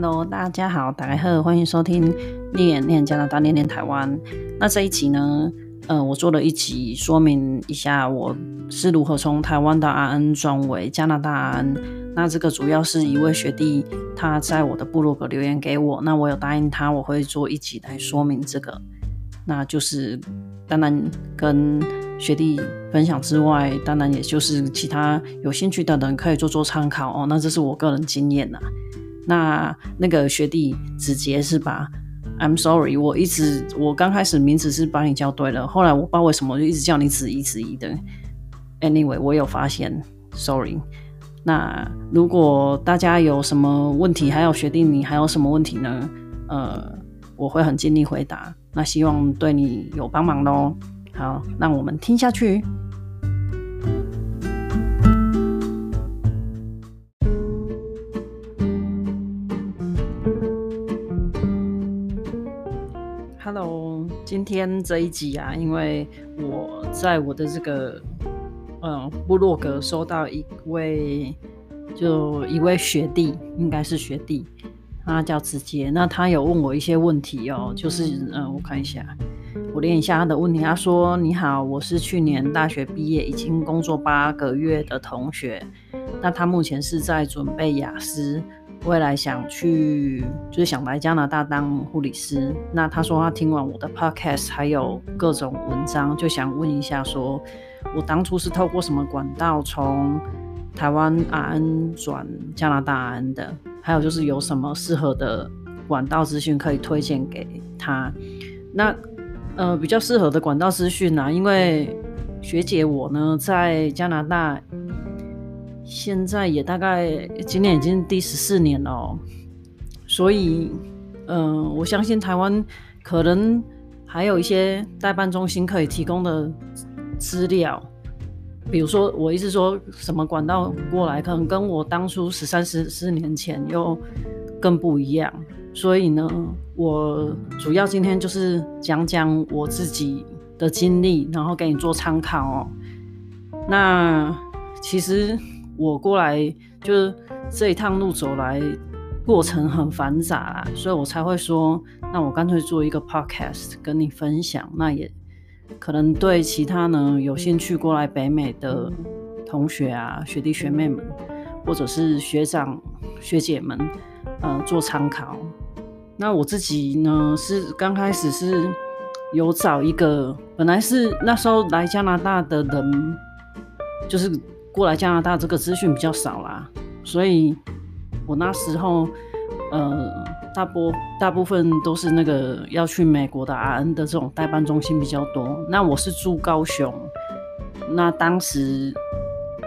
Hello，大家好，大家好，欢迎收听念念加拿大，念念台湾。那这一集呢，呃，我做了一集说明一下我是如何从台湾的 RN 转为加拿大 RN。那这个主要是一位学弟他在我的部落格留言给我，那我有答应他我会做一集来说明这个。那就是当然跟学弟分享之外，当然也就是其他有兴趣的人可以做做参考哦。那这是我个人经验呐。那那个学弟直接是把 I'm sorry，我一直我刚开始名字是把你叫对了，后来我不知道为什么就一直叫你子怡子怡的。Anyway，我有发现，sorry。那如果大家有什么问题，还有学弟你还有什么问题呢？呃，我会很尽力回答。那希望对你有帮忙喽。好，那我们听下去。今天这一集啊，因为我在我的这个嗯部落格收到一位，就一位学弟，应该是学弟，他叫子杰。那他有问我一些问题哦，就是嗯，我看一下，我念一下他的问题。他说：“你好，我是去年大学毕业，已经工作八个月的同学。那他目前是在准备雅思。”未来想去，就是想来加拿大当护理师。那他说他听完我的 podcast 还有各种文章，就想问一下说，我当初是透过什么管道从台湾 RN 转加拿大 RN 的？还有就是有什么适合的管道资讯可以推荐给他？那呃比较适合的管道资讯呢？因为学姐我呢在加拿大。现在也大概今年已经第十四年了喔，所以，嗯，我相信台湾可能还有一些代办中心可以提供的资料，比如说我意思说什么管道过来，可能跟我当初十三、十四年前又更不一样，所以呢，我主要今天就是讲讲我自己的经历，然后给你做参考哦。那其实。我过来就是这一趟路走来，过程很繁杂啦，所以我才会说，那我干脆做一个 podcast 跟你分享。那也可能对其他呢有兴趣过来北美的同学啊、学弟学妹们，或者是学长学姐们，呃，做参考。那我自己呢是刚开始是有找一个，本来是那时候来加拿大的人，就是。过来加拿大这个资讯比较少啦，所以我那时候呃大波大部分都是那个要去美国的 RN 的这种代办中心比较多。那我是住高雄，那当时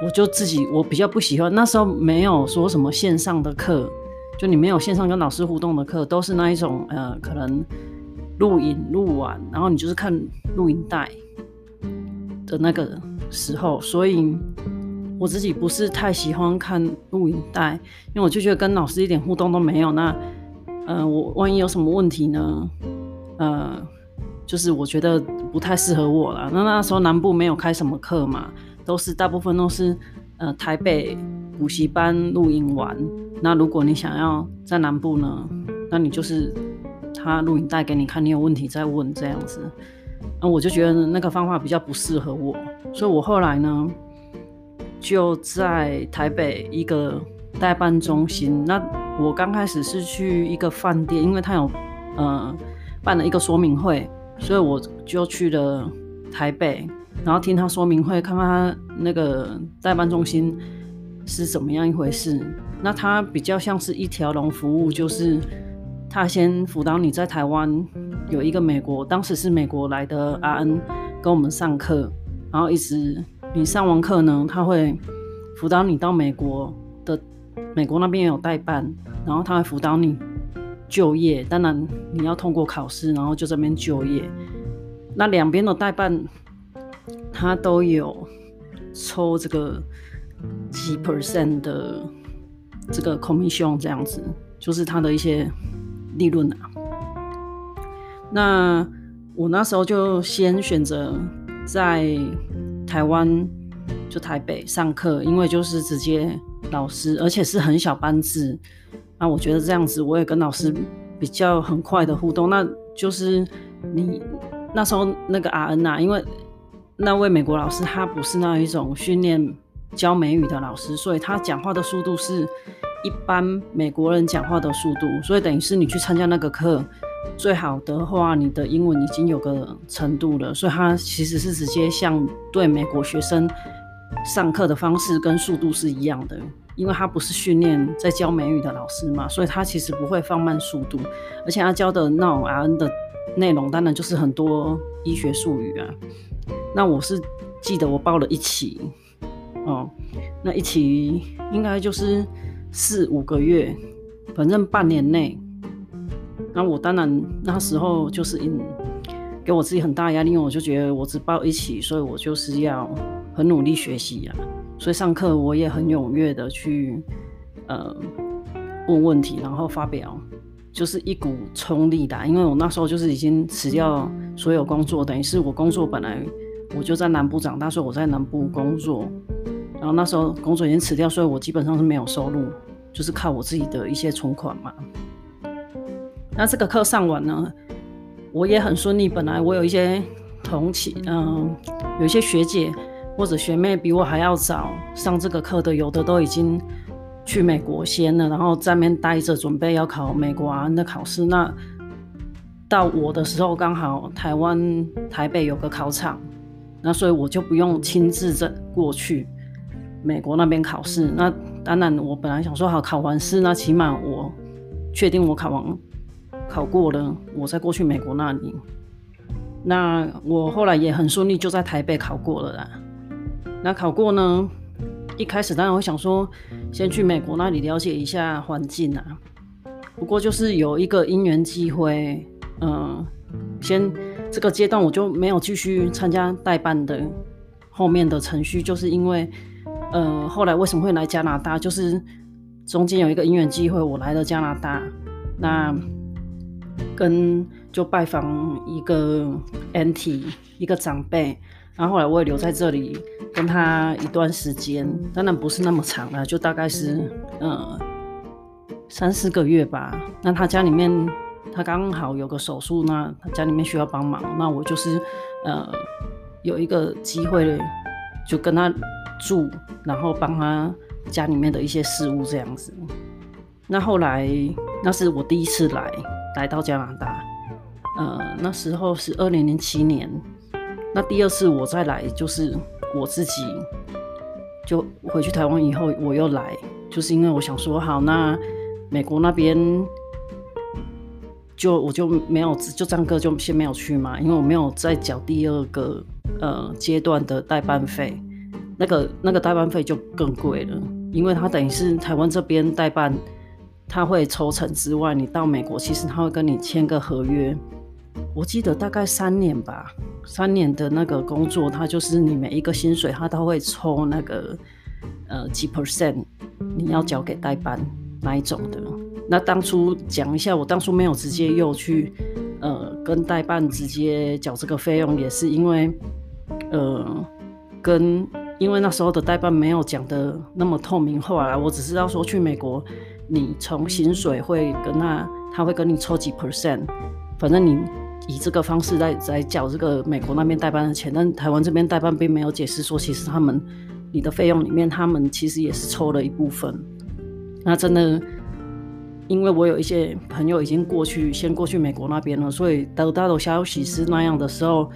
我就自己我比较不喜欢，那时候没有说什么线上的课，就你没有线上跟老师互动的课，都是那一种呃可能录影录完，然后你就是看录影带的那个时候，所以。我自己不是太喜欢看录影带，因为我就觉得跟老师一点互动都没有。那，呃，我万一有什么问题呢？呃，就是我觉得不太适合我了。那那时候南部没有开什么课嘛，都是大部分都是呃台北补习班录影完。那如果你想要在南部呢，那你就是他录影带给你看，你有问题再问这样子。那我就觉得那个方法比较不适合我，所以我后来呢。就在台北一个代办中心。那我刚开始是去一个饭店，因为他有呃办了一个说明会，所以我就去了台北，然后听他说明会，看看他那个代办中心是怎么样一回事。那他比较像是一条龙服务，就是他先辅导你在台湾有一个美国，当时是美国来的阿恩跟我们上课，然后一直。你上完课呢，他会辅导你到美国的，美国那边也有代办，然后他会辅导你就业。当然你要通过考试，然后就这边就业。那两边的代办，他都有抽这个几 percent 的这个 commission，这样子就是他的一些利润啊。那我那时候就先选择在。台湾就台北上课，因为就是直接老师，而且是很小班制，那我觉得这样子，我也跟老师比较很快的互动。那就是你那时候那个 RN 啊，因为那位美国老师他不是那一种训练教美语的老师，所以他讲话的速度是一般美国人讲话的速度。所以等于是你去参加那个课，最好的话，你的英文已经有个程度了。所以他其实是直接像对美国学生上课的方式跟速度是一样的。因为他不是训练在教美语的老师嘛，所以他其实不会放慢速度，而且他教的那种 RN 的内容，当然就是很多医学术语啊。那我是记得我报了一期，哦，那一期应该就是四五个月，反正半年内。那我当然那时候就是嗯，给我自己很大压力，因为我就觉得我只报一期，所以我就是要很努力学习呀。所以上课我也很踊跃的去，呃，问问题，然后发表，就是一股冲力的。因为我那时候就是已经辞掉所有工作，等于是我工作本来我就在南部长大，所以我在南部工作，然后那时候工作已经辞掉，所以我基本上是没有收入，就是靠我自己的一些存款嘛。那这个课上完呢，我也很顺利。本来我有一些同期，嗯、有一些学姐。或者学妹比我还要早上这个课的，有的都已经去美国先了，然后在那边待着，准备要考美国 RN 的考试。那到我的时候，刚好台湾台北有个考场，那所以我就不用亲自这过去美国那边考试。那当然，我本来想说，好，考完试，那起码我确定我考完考过了，我再过去美国那里。那我后来也很顺利，就在台北考过了啦。那考过呢？一开始当然会想说，先去美国那里了解一下环境啊。不过就是有一个因缘机会，嗯，先这个阶段我就没有继续参加代办的后面的程序，就是因为，呃，后来为什么会来加拿大？就是中间有一个因缘机会，我来了加拿大，那跟就拜访一个 NT 一个长辈。然后后来我也留在这里跟他一段时间，当然不是那么长了，就大概是呃三四个月吧。那他家里面他刚好有个手术，那他家里面需要帮忙，那我就是呃有一个机会就跟他住，然后帮他家里面的一些事务这样子。那后来那是我第一次来来到加拿大，呃那时候是二零零七年。那第二次我再来，就是我自己就回去台湾以后，我又来，就是因为我想说，好，那美国那边就我就没有就张哥就先没有去嘛，因为我没有再缴第二个呃阶段的代办费，那个那个代办费就更贵了，因为它等于是台湾这边代办，他会抽成之外，你到美国其实他会跟你签个合约。我记得大概三年吧，三年的那个工作，他就是你每一个薪水，他都会抽那个呃几 percent，你要交给代办那一种的。那当初讲一下，我当初没有直接又去呃跟代办直接缴这个费用，也是因为呃跟因为那时候的代办没有讲的那么透明化啦，我只知道说去美国，你从薪水会跟他，他会跟你抽几 percent，反正你。以这个方式在在缴这个美国那边代办的钱，但台湾这边代办并没有解释说，其实他们你的费用里面，他们其实也是抽了一部分。那真的，因为我有一些朋友已经过去，先过去美国那边了，所以得到的消息是那样的时候，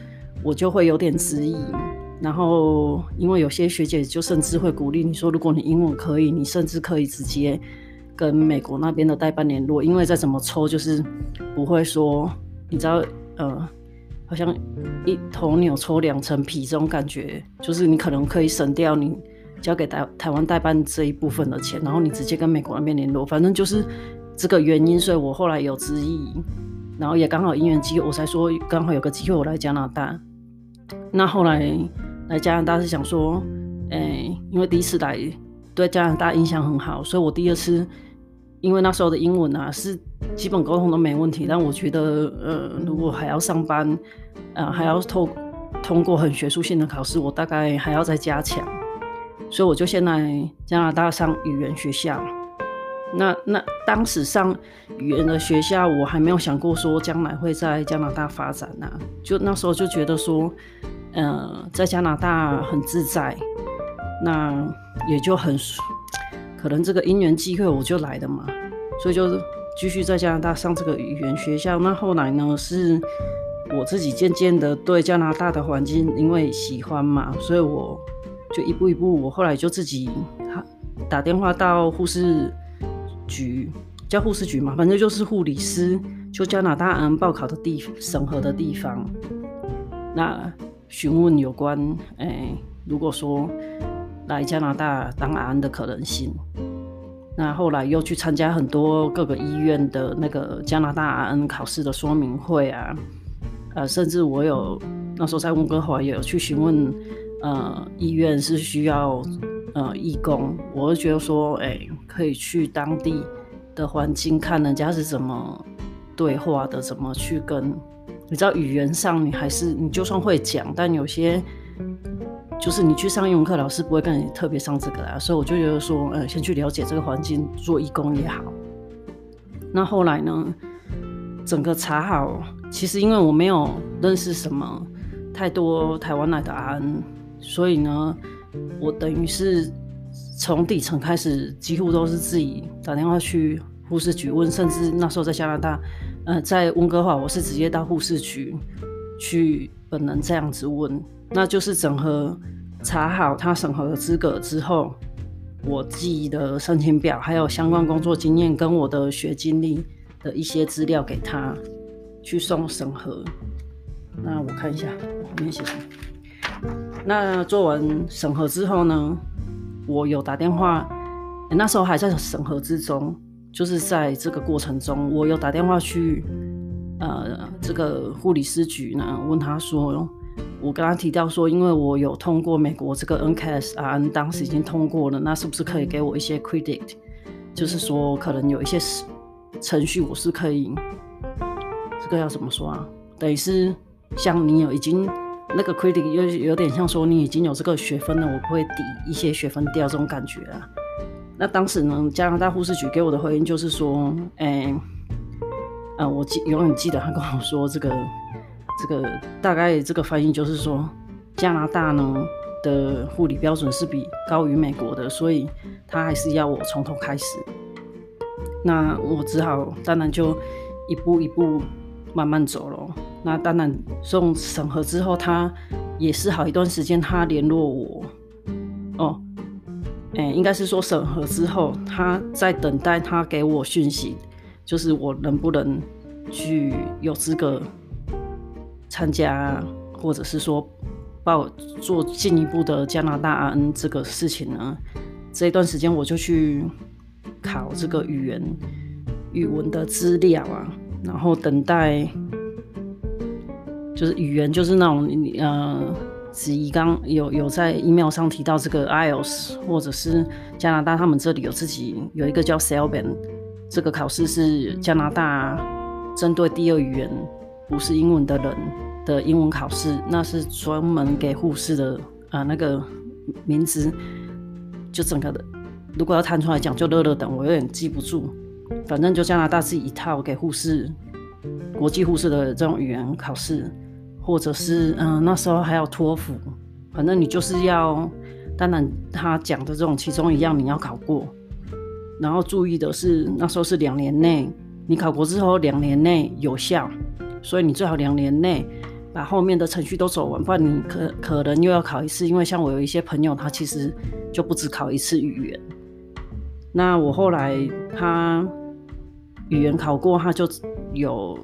我就会有点质疑。然后，因为有些学姐就甚至会鼓励你说，如果你英文可以，你甚至可以直接跟美国那边的代办联络，因为再怎么抽，就是不会说。你知道，呃，好像一头牛抽两层皮这种感觉，就是你可能可以省掉你交给台台湾代办这一部分的钱，然后你直接跟美国那边联络。反正就是这个原因，所以我后来有质疑，然后也刚好因缘机会，我才说刚好有个机会我来加拿大。那后来来加拿大是想说，哎、因为第一次来对加拿大印象很好，所以我第二次。因为那时候的英文啊是基本沟通都没问题，但我觉得呃如果还要上班，呃还要透通过很学术性的考试，我大概还要再加强，所以我就先来加拿大上语言学校。那那当时上语言的学校，我还没有想过说将来会在加拿大发展啊。就那时候就觉得说，呃，在加拿大很自在，那也就很可能这个因缘机会我就来的嘛，所以就继续在加拿大上这个语言学校。那后来呢，是我自己渐渐的对加拿大的环境因为喜欢嘛，所以我就一步一步，我后来就自己打电话到护士。局叫护士局嘛，反正就是护理师，就加拿大嗯报考的地审核的地方。那询问有关，诶、如果说来加拿大当安的可能性。那后来又去参加很多各个医院的那个加拿大安考试的说明会啊，呃，甚至我有那时候在温哥华也有去询问，呃，医院是需要。呃，义工，我就觉得说，哎、可以去当地的环境看人家是怎么对话的，怎么去跟，你知道语言上你还是你就算会讲，但有些就是你去上英文课，老师不会跟你特别上这个啦，所以我就觉得说，呃，先去了解这个环境，做义工也好。那后来呢，整个查好，其实因为我没有认识什么太多台湾来的安，所以呢。我等于是从底层开始，几乎都是自己打电话去护士局问，甚至那时候在加拿大，呃，在温哥华，我是直接到护士局去本人这样子问，那就是整合查好他审核的资格之后，我寄的申请表，还有相关工作经验跟我的学经历的一些资料给他去送审核。那我看一下后面写什么。那做完审核之后呢，我有打电话，那时候还在审核之中，就是在这个过程中，我有打电话去呃这个护理师局呢，问他说，我跟他提到说，因为我有通过美国这个 NCS 啊，当时已经通过了，那是不是可以给我一些 credit？就是说可能有一些程序我是可以，这个要怎么说啊？等于是像你有已经。那个 credit 又有点像说你已经有这个学分了，我不会抵一些学分掉这种感觉啊。那当时呢，加拿大护士局给我的回应就是说，哎、欸，呃，我记永远记得他跟我说这个这个大概这个翻译就是说，加拿大呢的护理标准是比高于美国的，所以他还是要我从头开始。那我只好当然就一步一步慢慢走了。那当然，送审核之后，他也是好一段时间，他联络我。哦，哎、应该是说审核之后，他在等待他给我讯息，就是我能不能去有资格参加，或者是说报做进一步的加拿大 N 这个事情呢？这一段时间我就去考这个语言语文的资料啊，然后等待。就是语言，就是那种呃，子怡刚有有在 email 上提到这个 IELTS，或者是加拿大他们这里有自己有一个叫 CELBAN，这个考试是加拿大针对第二语言不是英文的人的英文考试，那是专门给护士的啊、那个名字就整个的，如果要弹出来讲就乐乐等，我有点记不住，反正就加拿大自己一套给护士国际护士的这种语言考试。或者是嗯，那时候还有托福，反正你就是要，当然他讲的这种其中一样你要考过，然后注意的是那时候是两年内，你考过之后两年内有效，所以你最好两年内把后面的程序都走完，不然你可可能又要考一次，因为像我有一些朋友他其实就不止考一次语言，那我后来他语言考过，他就有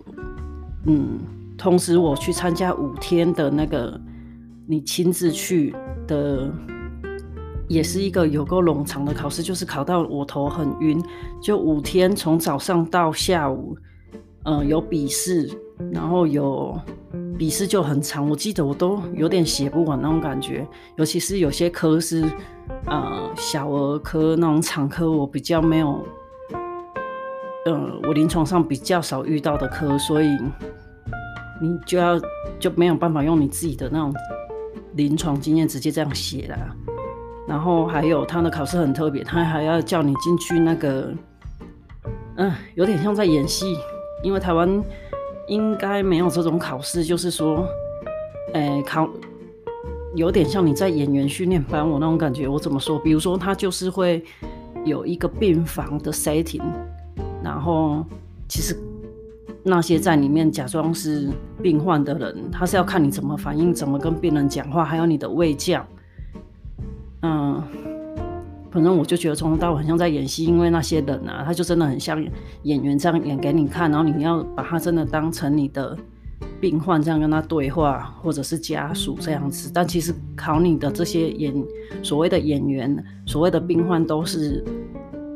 嗯。同时，我去参加五天的那个你亲自去的，也是一个有够冗长的考试，就是考到我头很晕。就五天，从早上到下午，呃，有笔试，然后有笔试就很长，我记得我都有点写不完那种感觉。尤其是有些科是呃小儿科那种产科，我比较没有，呃，我临床上比较少遇到的科，所以。你就要就没有办法用你自己的那种临床经验直接这样写啦。然后还有他的考试很特别，他还要叫你进去那个嗯，有点像在演戏，因为台湾应该没有这种考试，就是说，哎、欸，考有点像你在演员训练班，我那种感觉。我怎么说？比如说，他就是会有一个病房的 setting，然后其实那些在里面假装是病患的人，他是要看你怎么反应，怎么跟病人讲话，还有你的胃教，嗯。反正我就觉得从头到尾很像在演戏，因为那些人啊，他就真的很像演员这样演给你看，然后你要把他真的当成你的病患这样跟他对话，或者是家属这样子。但其实考你的这些演所谓的演员，所谓的病患都是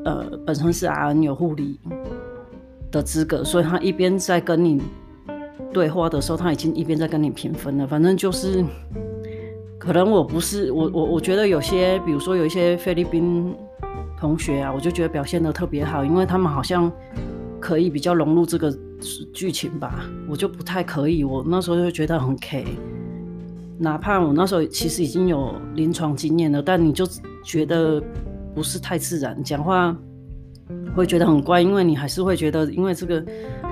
呃本身是 RN 有护理的资格，所以他一边在跟你对话的时候，他已经一边在跟你评分了。反正就是。可能我不是我我我觉得有些，比如说有一些菲律宾同学啊，我就觉得表现得特别好，因为他们好像可以比较融入这个剧情吧，我就不太可以。我那时候就觉得很 K，哪怕我那时候其实已经有临床经验了，但你就觉得不是太自然，讲话会觉得很怪，因为你还是会觉得，因为这个。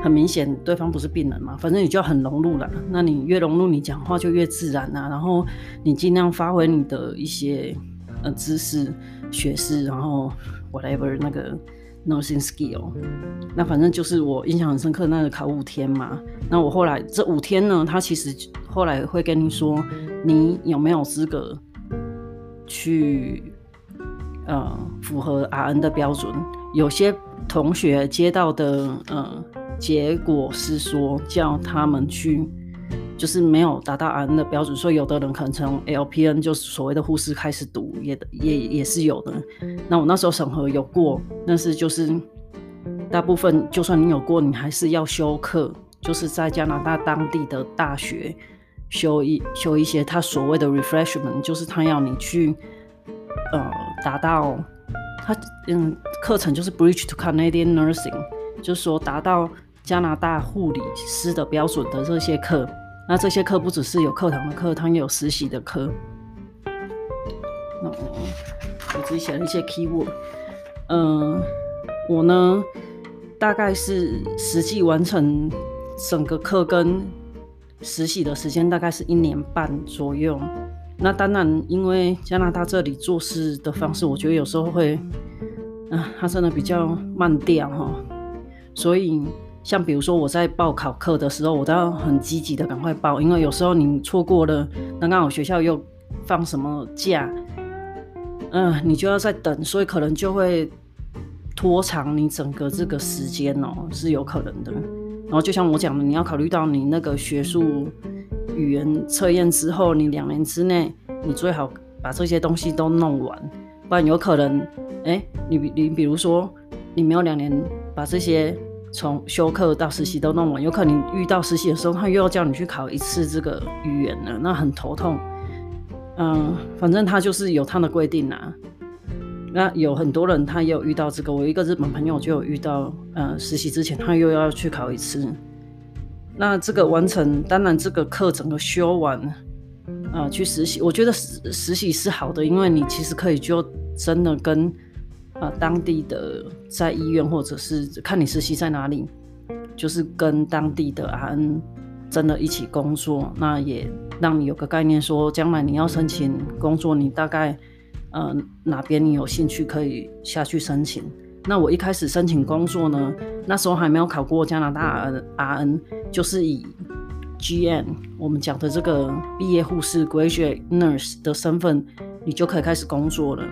很明显，对方不是病人嘛，反正你就要很融入了。那你越融入，你讲话就越自然呐、然后你尽量发挥你的一些呃知识、学识，然后 whatever 那个 nursing skill。那反正就是我印象很深刻，那个考五天嘛。那我后来这五天呢，他其实后来会跟你说，你有没有资格去呃符合 RN 的标准。有些同学接到的呃。结果是说叫他们去，就是没有达到 RN 的标准，所以有的人可能从 LPN 就是所谓的护士开始读，也也也是有的。那我那时候审核有过，但是就是大部分就算你有过，你还是要修课，就是在加拿大当地的大学修一修一些他所谓的 refreshment，就是他要你去呃达到他嗯课程就是 Bridge to Canadian Nursing，就是说达到。加拿大护理师的标准的这些课，那这些课不只是有课堂的课，它也有实习的课。那我自己写了一些 keyword，嗯，我呢大概是实际完成整个课跟实习的时间大概是一年半左右。那当然，因为加拿大这里做事的方式，我觉得有时候会，啊，它真的比较慢调哈，所以。像比如说我在报考课的时候，我都要很积极的赶快报，因为有时候你错过了，刚刚好学校又放什么假，嗯、你就要再等，所以可能就会拖长你整个这个时间哦、是有可能的。然后就像我讲的，你要考虑到你那个学术语言测验之后，你两年之内你最好把这些东西都弄完，不然有可能，哎、你你比如说你没有两年把这些。从修课到实习都弄完，有可能遇到实习的时候，他又要叫你去考一次这个语言了，那很头痛。嗯，反正他就是有他的规定啊。那有很多人他也有遇到这个，我一个日本朋友就有遇到，呃，实习之前他又要去考一次。那这个完成，当然这个课整个修完，啊、去实习，我觉得实实习是好的，因为你其实可以就真的跟。啊，当地的在医院，或者是看你实习在哪里，就是跟当地的 RN 真的一起工作，那也让你有个概念，说将来你要申请工作，你大概呃哪边你有兴趣可以下去申请。那我一开始申请工作呢，那时候还没有考过加拿大 RN，就是以 GN 我们讲的这个毕业护士 Graduate Nurse 的身份，你就可以开始工作了。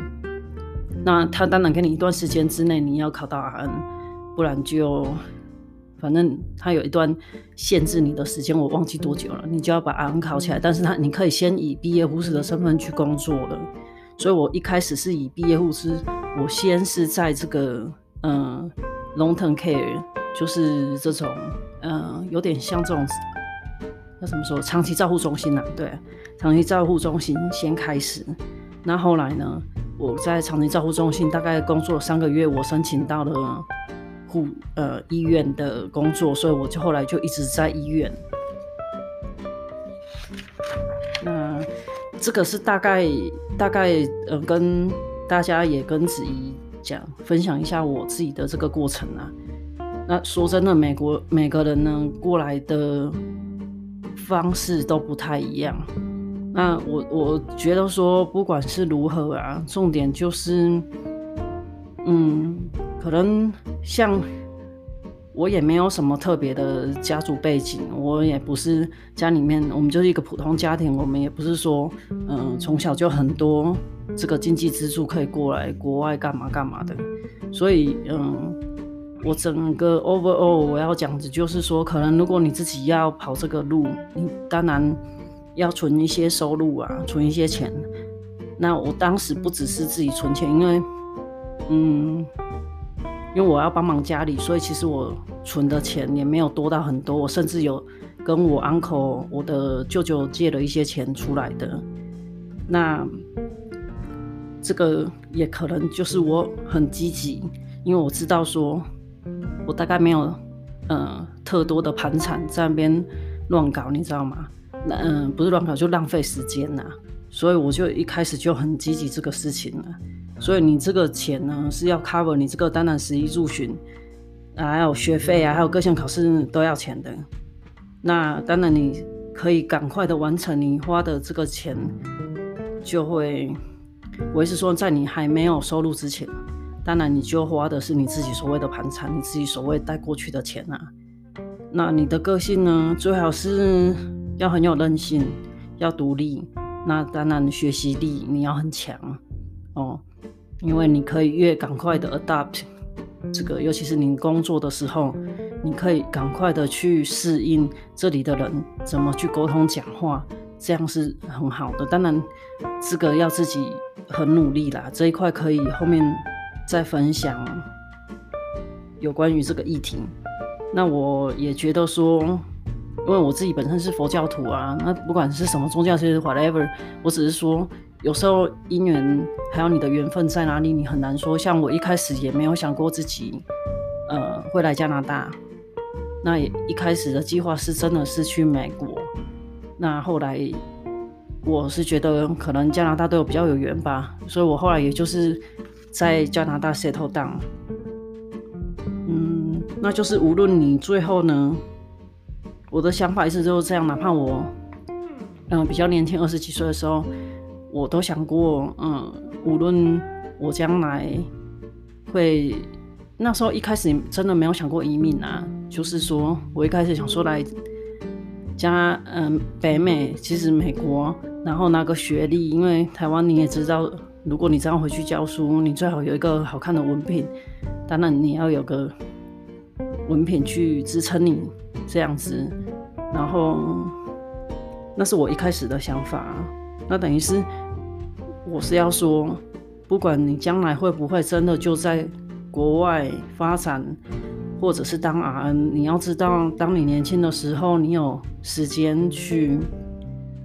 那他当然给你一段时间之内你要考到 RN，不然就反正他有一段限制你的时间，我忘记多久了，你就要把 RN 考起来。但是他你可以先以毕业护士的身份去工作了，所以我一开始是以毕业护士，我先是在这个嗯 long term care，就是这种嗯有点像这种那怎么说长期照护中心呐、啊，对，长期照护中心先开始，那后来呢？我在长期照护中心大概工作三个月，我申请到了护呃医院的工作，所以我就后来就一直在医院。那这个是大概大概呃跟大家也跟子怡讲分享一下我自己的这个过程啊，那说真的，美国每个人呢过来的方式都不太一样。那我我觉得说，不管是如何啊，重点就是，嗯，可能像。我也没有什么特别的家族背景，我也不是家里面，我们就是一个普通家庭，我们也不是说，嗯、从小就很多这个经济支柱可以过来国外干嘛干嘛的，所以，嗯、我整个 overall 我要讲的就是说，可能如果你自己要跑这个路，你当然要存一些收入啊，存一些钱。那我当时不只是自己存钱，因为，嗯。因为我要帮忙家里，所以其实我存的钱也没有多到很多。我甚至有跟我 uncle、我的舅舅借了一些钱出来的。那这个也可能就是我很积极，因为我知道说，我大概没有呃特多的盘缠在那边乱搞，你知道吗？那嗯、不是乱搞，就浪费时间呐。所以我就一开始就很积极这个事情了。所以你这个钱呢，是要 cover 你这个当然食衣住行，啊，还有学费啊，还有各项考试都要钱的。那当然你可以赶快的完成你花的这个钱，就会，我意思说，在你还没有收入之前，当然你就花的是你自己所谓的盘缠，你自己所谓带过去的钱啊。那你的个性呢，最好是要很有韧性，要独立。那当然学习力你要很强哦。因为你可以越赶快的 adapt 这个，尤其是你工作的时候，你可以赶快的去适应这里的人怎么去沟通讲话，这样是很好的。当然，这个要自己很努力啦。这一块可以后面再分享有关于这个议题。那我也觉得说，因为我自己本身是佛教徒啊，那不管是什么宗教，其实 whatever，我只是说。有时候姻缘还有你的缘分在哪里，你很难说。像我一开始也没有想过自己，呃，会来加拿大。那也一开始的计划是真的是去美国。那后来我是觉得可能加拿大对我比较有缘吧，所以我后来也就是在加拿大 settle down。嗯，那就是无论你最后呢，我的想法一直就是这样，哪怕我嗯、比较年轻，二十几岁的时候。我都想过，嗯，无论我将来会，那时候一开始真的没有想过移民啊，就是说我一开始想说来加，嗯，北美，其实美国，然后拿个学历，因为台湾你也知道，如果你这样回去教书，你最好有一个好看的文凭，当然你要有个文凭去支撑你这样子，然后那是我一开始的想法，那等于是。我是要说，不管你将来会不会真的就在国外发展，或者是当 RN，你要知道，当你年轻的时候，你有时间去，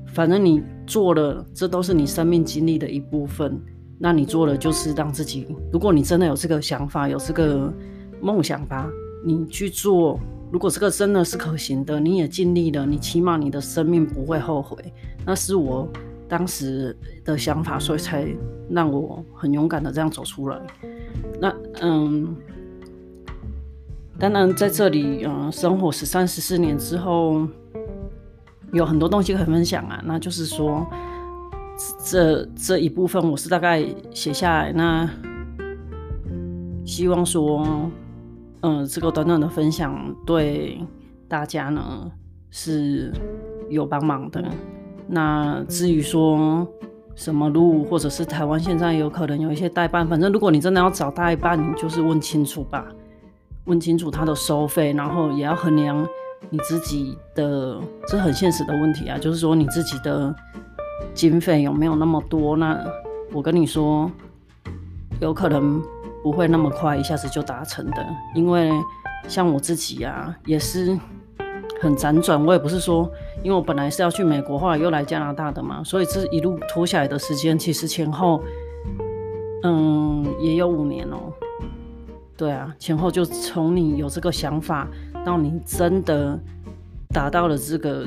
反正你做了，这都是你生命经历的一部分。那你做了，就是让自己，如果你真的有这个想法，有这个梦想吧，你去做。如果这个真的是可行的，你也尽力了，你起码你的生命不会后悔。那是我。当时的想法，所以才让我很勇敢的这样走出来。那嗯，当然在这里嗯生活十三十四年之后，有很多东西可以分享啊。那就是说，这这一部分我是大概写下来。那希望说，嗯，这个短短的分享对大家呢是有帮忙的。那至于说什么路，或者是台湾现在有可能有一些代办，反正如果你真的要找代办，你就是问清楚吧，问清楚他的收费，然后也要衡量你自己的，这很现实的问题啊，就是说你自己的经费有没有那么多？那我跟你说，有可能不会那么快一下子就达成的，因为像我自己啊，也是。很辗转，我也不是说，因为我本来是要去美国，后来又来加拿大的嘛，所以这一路拖下来的时间，其实前后，嗯，也有五年哦、对啊，前后就从你有这个想法，到你真的达到了这个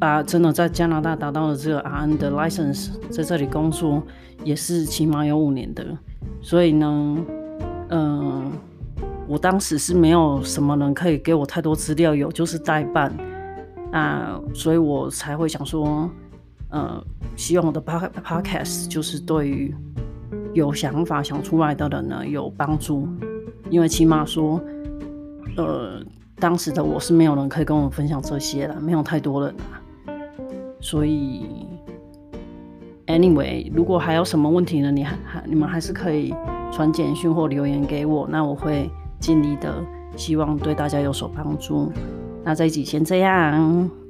啊，真的在加拿大达到了这个 RN 的 license，在这里工作也是起码有五年的。所以呢，嗯，我当时是没有什么人可以给我太多资料，有就是代办，那所以我才会想说，呃，希望我的 podcast 就是对于有想法想出来的人呢有帮助，因为起码说，呃，当时的我是没有人可以跟我分享这些了，没有太多人啊，所以，anyway，如果还有什么问题呢，你还还你们还是可以传简讯或留言给我，那我会。尽力的，希望对大家有所帮助。那这一集先这样。